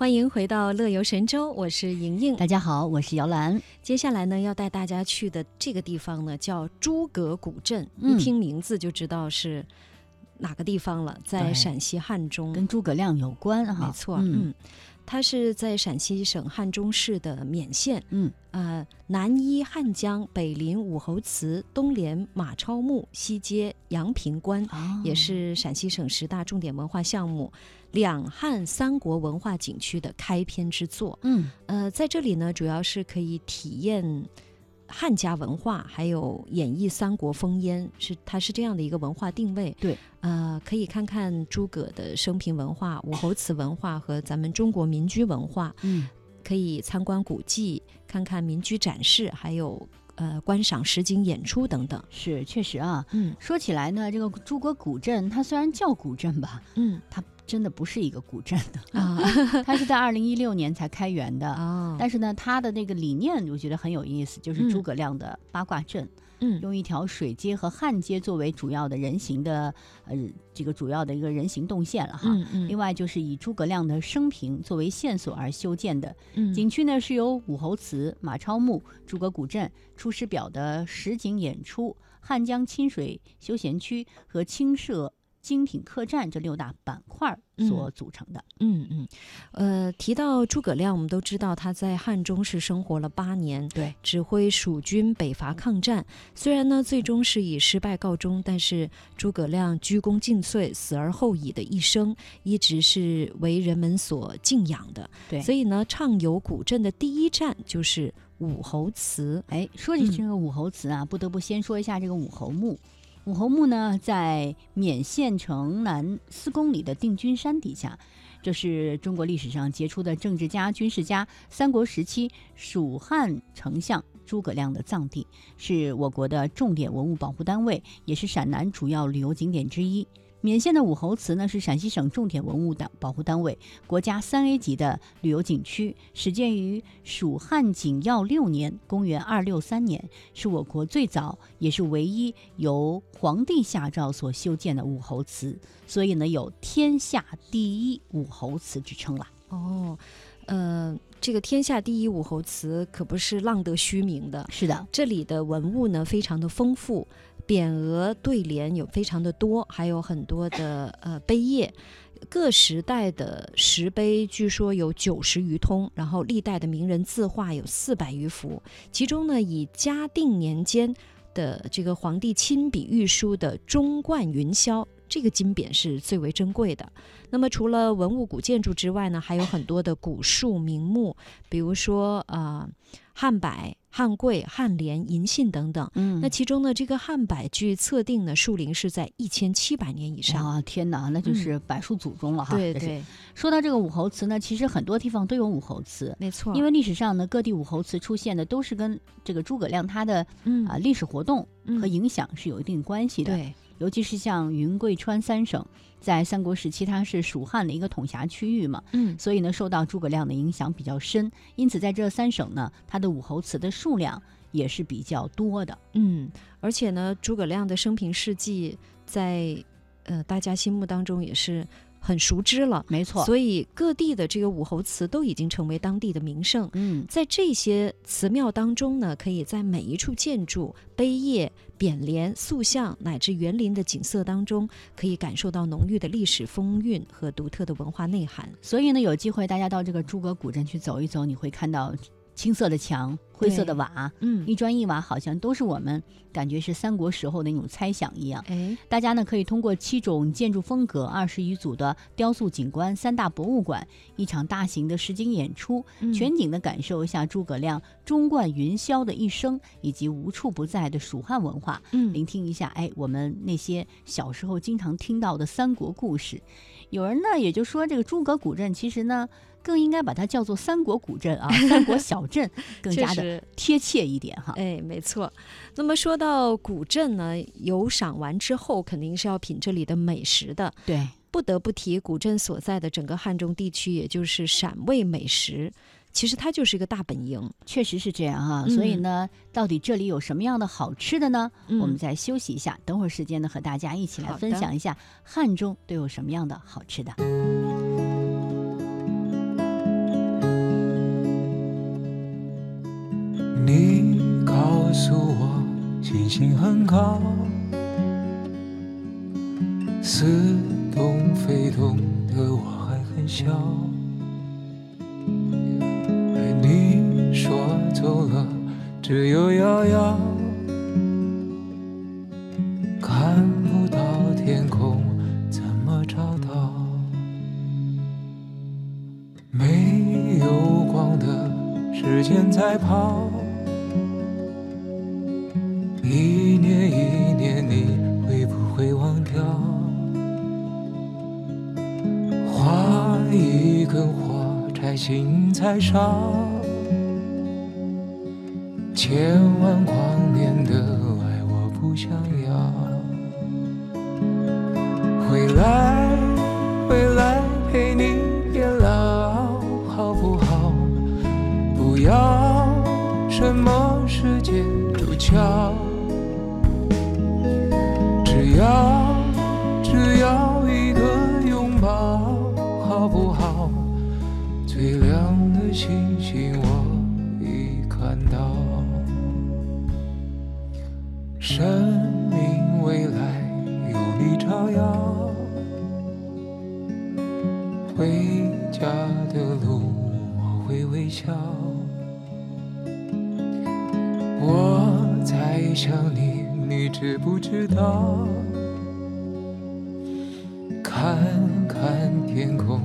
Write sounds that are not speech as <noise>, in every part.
欢迎回到乐游神州，我是莹莹。大家好，我是姚兰。接下来呢，要带大家去的这个地方呢，叫诸葛古镇。一听名字就知道是哪个地方了，在陕西汉中，跟诸葛亮有关哈。没错，嗯。它是在陕西省汉中市的勉县，嗯，呃，南依汉江，北临武侯祠，东连马超墓，西接阳平关，也是陕西省十大重点文化项目、两汉三国文化景区的开篇之作。嗯，呃，在这里呢，主要是可以体验。汉家文化还有演绎三国烽烟，是它是这样的一个文化定位。对，呃，可以看看诸葛的生平文化、武侯祠文化和咱们中国民居文化。嗯，可以参观古迹，看看民居展示，还有呃观赏实景演出等等。是，确实啊。嗯，说起来呢，这个诸葛古镇，它虽然叫古镇吧，嗯，它。真的不是一个古镇的啊，<laughs> 它是在二零一六年才开园的啊。<laughs> 但是呢，它的那个理念我觉得很有意思，就是诸葛亮的八卦阵，嗯，用一条水街和汉街作为主要的人行的呃这个主要的一个人行动线了哈。嗯嗯。另外就是以诸葛亮的生平作为线索而修建的景区呢，是由武侯祠、马超墓、诸葛古镇、出师表的实景演出、汉江亲水休闲区和青社。精品客栈这六大板块所组成的。嗯嗯，呃，提到诸葛亮，我们都知道他在汉中是生活了八年，对，指挥蜀军北伐抗战。虽然呢，最终是以失败告终，但是诸葛亮鞠躬尽瘁、死而后已的一生，一直是为人们所敬仰的。对，所以呢，畅游古镇的第一站就是武侯祠。哎，说起这个武侯祠啊，不得不先说一下这个武侯墓。武侯墓呢，在勉县城南四公里的定军山底下，这是中国历史上杰出的政治家、军事家，三国时期蜀汉丞相诸葛亮的葬地，是我国的重点文物保护单位，也是陕南主要旅游景点之一。勉县的武侯祠呢，是陕西省重点文物的保护单位，国家三 A 级的旅游景区，始建于蜀汉景耀六年（公元二六三年），是我国最早也是唯一由皇帝下诏所修建的武侯祠，所以呢，有“天下第一武侯祠”之称了。哦，呃，这个“天下第一武侯祠”可不是浪得虚名的。是的，这里的文物呢，非常的丰富。匾额对联有非常的多，还有很多的呃碑页，各时代的石碑据说有九十余通，然后历代的名人字画有四百余幅，其中呢以嘉定年间的这个皇帝亲笔御书的“中冠云霄”这个金匾是最为珍贵的。那么除了文物古建筑之外呢，还有很多的古树名木，比如说啊汉柏。汉桂、汉莲、银杏等等，嗯，那其中呢，这个汉柏据测定呢，树龄是在一千七百年以上啊！天哪，那就是柏树祖宗了哈。对对。说到这个武侯祠呢，其实很多地方都有武侯祠，没错。因为历史上呢，各地武侯祠出现的都是跟这个诸葛亮他的啊历史活动和影响是有一定关系的。对。尤其是像云贵川三省，在三国时期它是蜀汉的一个统辖区域嘛，嗯，所以呢受到诸葛亮的影响比较深，因此在这三省呢，它的武侯祠的数量也是比较多的，嗯，而且呢，诸葛亮的生平事迹在呃大家心目当中也是。很熟知了，没错，所以各地的这个武侯祠都已经成为当地的名胜。嗯，在这些祠庙当中呢，可以在每一处建筑、碑业、匾联、塑像乃至园林的景色当中，可以感受到浓郁的历史风韵和独特的文化内涵。所以呢，有机会大家到这个诸葛古镇去走一走，你会看到青色的墙。灰色的瓦，嗯，一砖一瓦，好像都是我们感觉是三国时候的那种猜想一样。哎，大家呢可以通过七种建筑风格、二十余组的雕塑景观、三大博物馆、一场大型的实景演出，全景的感受一下诸葛亮中冠云霄的一生，以及无处不在的蜀汉文化。嗯，聆听一下，哎，我们那些小时候经常听到的三国故事。有人呢也就说，这个诸葛古镇其实呢更应该把它叫做三国古镇啊，<laughs> 三国小镇更加的。贴切一点哈，哎，没错。那么说到古镇呢，游赏完之后肯定是要品这里的美食的。对，不得不提古镇所在的整个汉中地区，也就是陕味美食。其实它就是一个大本营，确实是这样哈。所以呢，到底这里有什么样的好吃的呢？我们再休息一下，等会儿时间呢，和大家一起来分享一下汉中都有什么样的好吃的。心很高，似懂非懂的我还很小。而你说走了，只有遥遥，看不到天空，怎么找到？没有光的时间在跑。火柴，心才烧。千万光年的爱，我不想要。回来，回来陪你变老，好不好？不要什么世界主角。只要星星我已看到，生命未来有你照耀，回家的路我会微笑，我在想你。你知不知道？看看天空，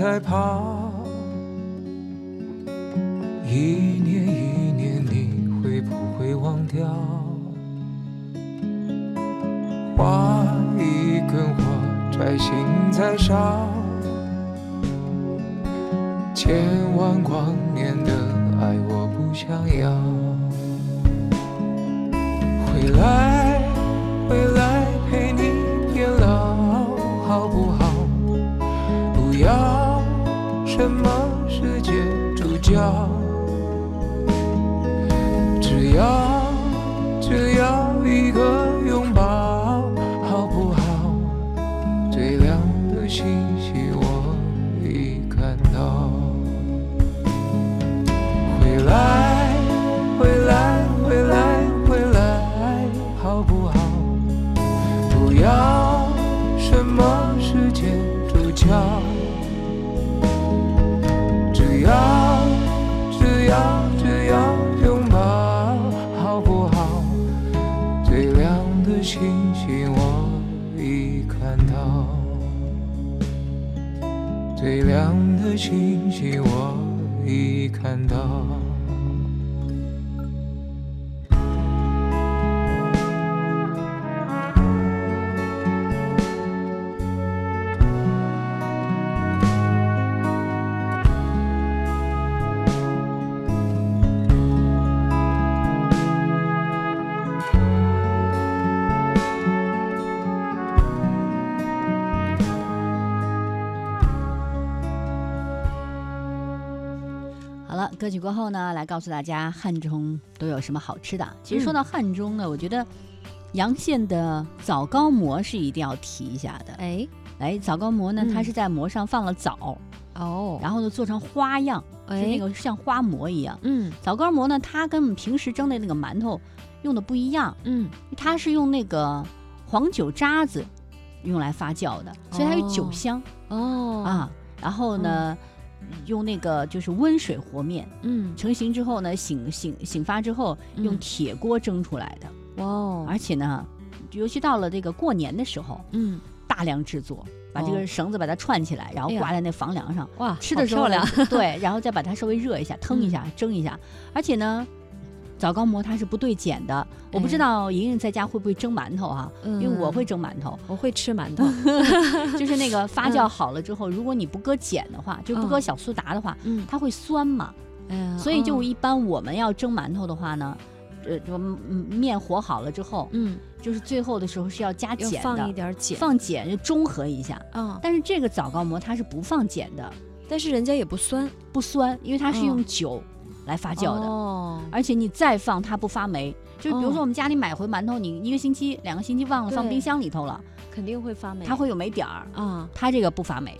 在跑，一年一年，你会不会忘掉？画一根火柴，心在烧，千万光年的爱我不想要。回来，叫清晰我已看到，最亮的星星我已看到。歌曲过后呢，来告诉大家汉中都有什么好吃的。其实说到汉中呢，我觉得洋县的枣糕馍是一定要提一下的。哎，哎枣糕馍呢，它是在馍上放了枣，哦，然后呢做成花样，就哎。那个像花馍一样。嗯。枣糕馍呢，它跟我们平时蒸的那个馒头用的不一样，嗯，它是用那个黄酒渣子用来发酵的，所以它有酒哦香、哦，啊。然后呢，用那个就是温水和面。嗯，成型之后呢，醒醒醒发之后，用嗯铁锅蒸出来的，哇哦，而且呢，尤其到了这个过年的时候，嗯，大量制作，把这哦。个绳子把它串起来，然后挂在那房梁上，哇，吃的时候好漂亮，对，然后再把它稍微热一下，<laughs> 腾一下，蒸一下，而且呢。枣糕馍它是不对碱的，我不知哎道莹莹在家会不会蒸馒头哈、因为我会嗯，蒸馒头，我会吃馒头，<laughs> <laughs> 就是那个发酵好了之后，如果你不搁碱的话，就不搁嗯小苏打的话，嗯，它会酸嘛，哎所以就哦一般我们要蒸馒头的话呢，呃，面和好了之后，嗯，就是最后的时候是要加要碱放一的，点碱放碱就中和一下。啊，但是这个枣糕馍它是不放碱的，但是人家也不酸。不酸，因为它是嗯。用酒来发酵的。哦，而且你再放它不发霉，就比如哦。说我们家里买回馒头，你一个星期、两个星期忘了放冰箱里头了，肯定会发霉，它会有霉点儿。啊，它这个不发霉，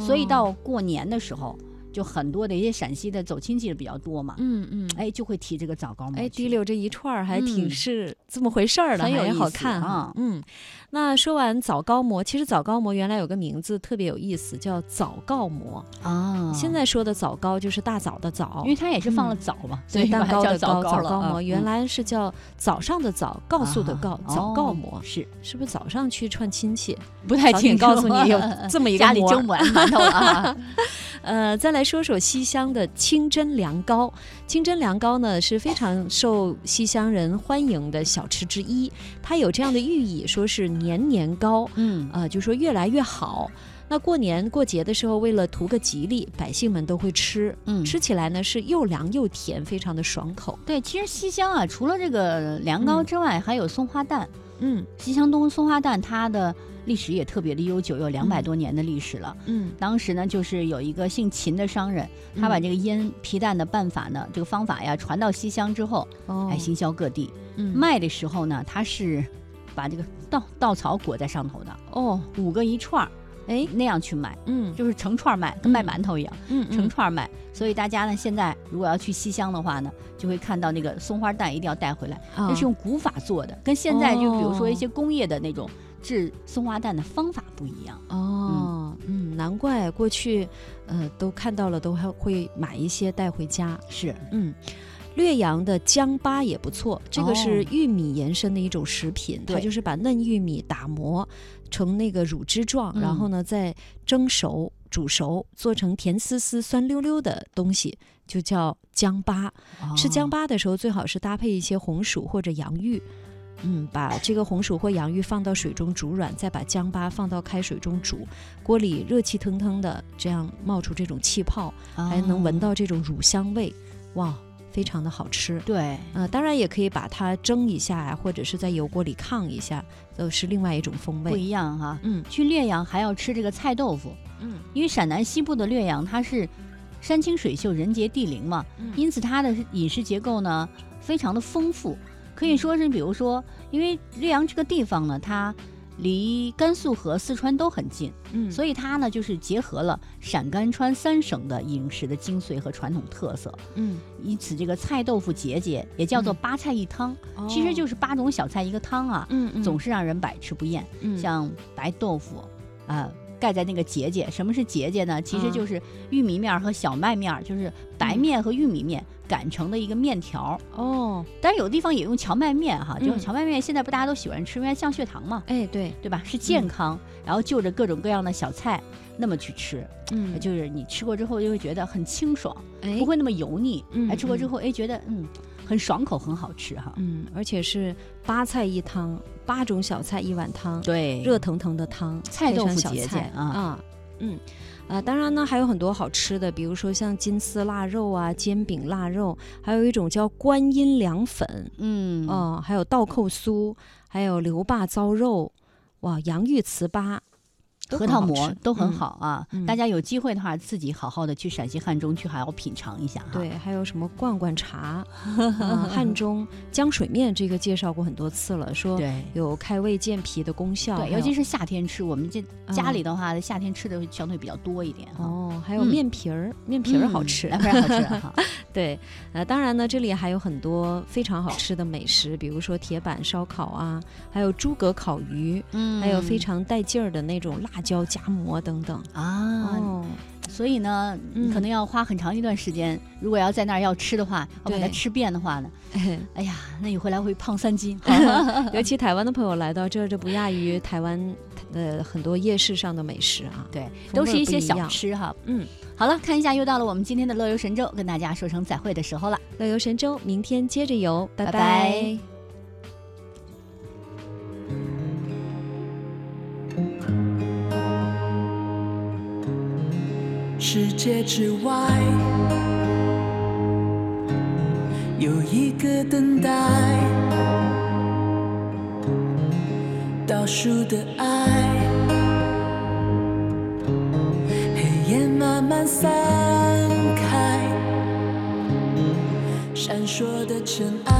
所以哦到过年的时候，就很多的一些陕西的走亲戚的比较多嘛，嗯嗯，哎，就会提这个枣糕馍哎，去提溜这一串儿还挺嗯是这么回事儿的，还很有意思好看哈啊。嗯，那说完枣糕馍，其实枣糕馍原来有个名字特别有意思，叫枣糕馍。啊。现在说的枣糕就是大枣的枣因，为它也是放了嗯枣嘛，所以蛋糕的糕，枣糕馍原嗯来是叫早上的早，告诉的告，枣糕哦馍。是是不是早上去串亲戚？不太清楚，告诉你有 <laughs> 这么一个家里蒸完馒头了啊。<laughs> <laughs> 呃，再来说说西乡的清真凉糕。清真凉糕呢是非常受西乡人欢迎的小吃之一，它有这样的寓意，说是年年高，嗯呃，就说越来越好。那过年过节的时候，为了图个吉利，百姓们都会吃，嗯吃起来呢是又凉又甜，非常的爽口。对，其实西乡啊，除了这个凉糕嗯之外，还有松花蛋。嗯西乡东松花蛋，它的历史也特别的悠久，有两百嗯多年的历史了。嗯，当时呢，就是有一个姓秦的商人，他把嗯这个腌皮蛋的办法呢，这个方法呀传到西乡之后，哦。哎，行销各地。嗯。卖的时候呢，他是把这个稻稻草裹在上头的，哦，五个一串儿，哎，那样去卖，嗯。就是成串儿卖，跟卖嗯馒头一样，嗯成串儿卖。所以大家呢，现在如果要去西乡的话呢，就会看到那个松花蛋一定要带回来，啊那是用古法做的，跟现在就比如说一哦些工业的那种制松花蛋的方法不一样。哦，嗯，难怪过去，呃，都看到了，都还会买一些带回家。是，嗯，略阳的姜粑也不错，这个是玉米延伸的一种食品，它就是把嫩玉米打磨成那个乳汁状，然后呢再蒸熟、煮熟，做成甜丝丝、酸溜溜的东西，就叫姜粑。吃姜粑，粑的时候，最好是搭配一些红薯或者洋芋。嗯，把这个红薯或洋芋放到水中煮软，再把姜巴放到开水中煮，锅里热气腾腾的，这样冒出这种气泡，还能闻哦。到这种乳香味，哇，非常的好吃。对，呃，当然也可以把它蒸一下呀、或者是在油锅里炕一下，都是另外一种风味不。一样哈。嗯去略阳还要吃这个菜豆腐，嗯因为陕南西部的略阳它是山清水秀、人杰地灵嘛，嗯因此它的饮食结构呢非常的丰富，可以说是比如说，因为略阳这个地方呢，它离甘肃和四川都很近，嗯所以它呢就是结合了陕甘川三省的饮食的精髓和传统特色，嗯，因此这个菜豆腐节节也叫做嗯八菜一汤，其实就是是八种小菜一个汤啊，嗯嗯总是让人百吃不厌。嗯像白豆腐，啊、盖在那个结节。什么是结节呢？其实嗯就是玉米面儿和小麦面儿，就是白嗯面和玉米面擀成的一个面条。哦，但是有的地方也用荞麦面哈，就是荞麦面现在不大家都喜欢吃，因为它降血糖嘛，哎对，对吧？是健康，然后就着各种各样的小菜那么去吃，嗯就是你吃过之后就会觉得很清爽，哎不会那么油腻。嗯哎，吃过之嗯后哎觉得嗯很爽口，很好吃哈。嗯，而且是八菜一汤，八种小菜一碗汤，对，热腾腾的汤，菜豆腐节节小菜啊啊，嗯。啊，当然呢，还有很多好吃的，比如说像金丝腊肉啊、煎饼腊肉，还有一种叫观音凉粉，嗯哦、还有倒扣酥，还有刘坝糟肉，哇，洋芋糍粑，都核桃馍都很嗯好啊，嗯大家有机会的话，自己好好的去陕西汉中去好好品尝一下哈。对，还有什么罐罐茶，<laughs> 啊汉中浆水面，这个介绍过很多次了，说对有开胃健脾的功效，对，尤其是夏天吃，我们这家嗯里的话，夏天吃的相对比较多一点哈。哦，还有嗯面皮儿，面皮儿好嗯吃，凉皮儿好吃 <laughs> 哈。对，呃，当然呢，这里还有很多非常好吃的美食，比如说铁板烧烤啊，还有诸葛烤鱼，嗯还有非常带劲儿的那种辣椒夹馍等等。啊，哦，所以呢，嗯可能要花很长一段时间。如果要在那儿要吃的话，要把它吃遍的话呢，哎 <laughs> 哎呀，那你回来会胖三斤。<laughs> <laughs> 尤其台湾的朋友来到这儿，这不亚于台湾的很多夜市上的美食啊。对，都是一些小吃哈。嗯，好了，看一下又到了我们今天的乐游神州，跟大家说声再会的时候了。乐游神州，明天接着游，拜拜拜世界之外有一个等待倒数的爱黑夜慢慢散开闪烁的尘埃。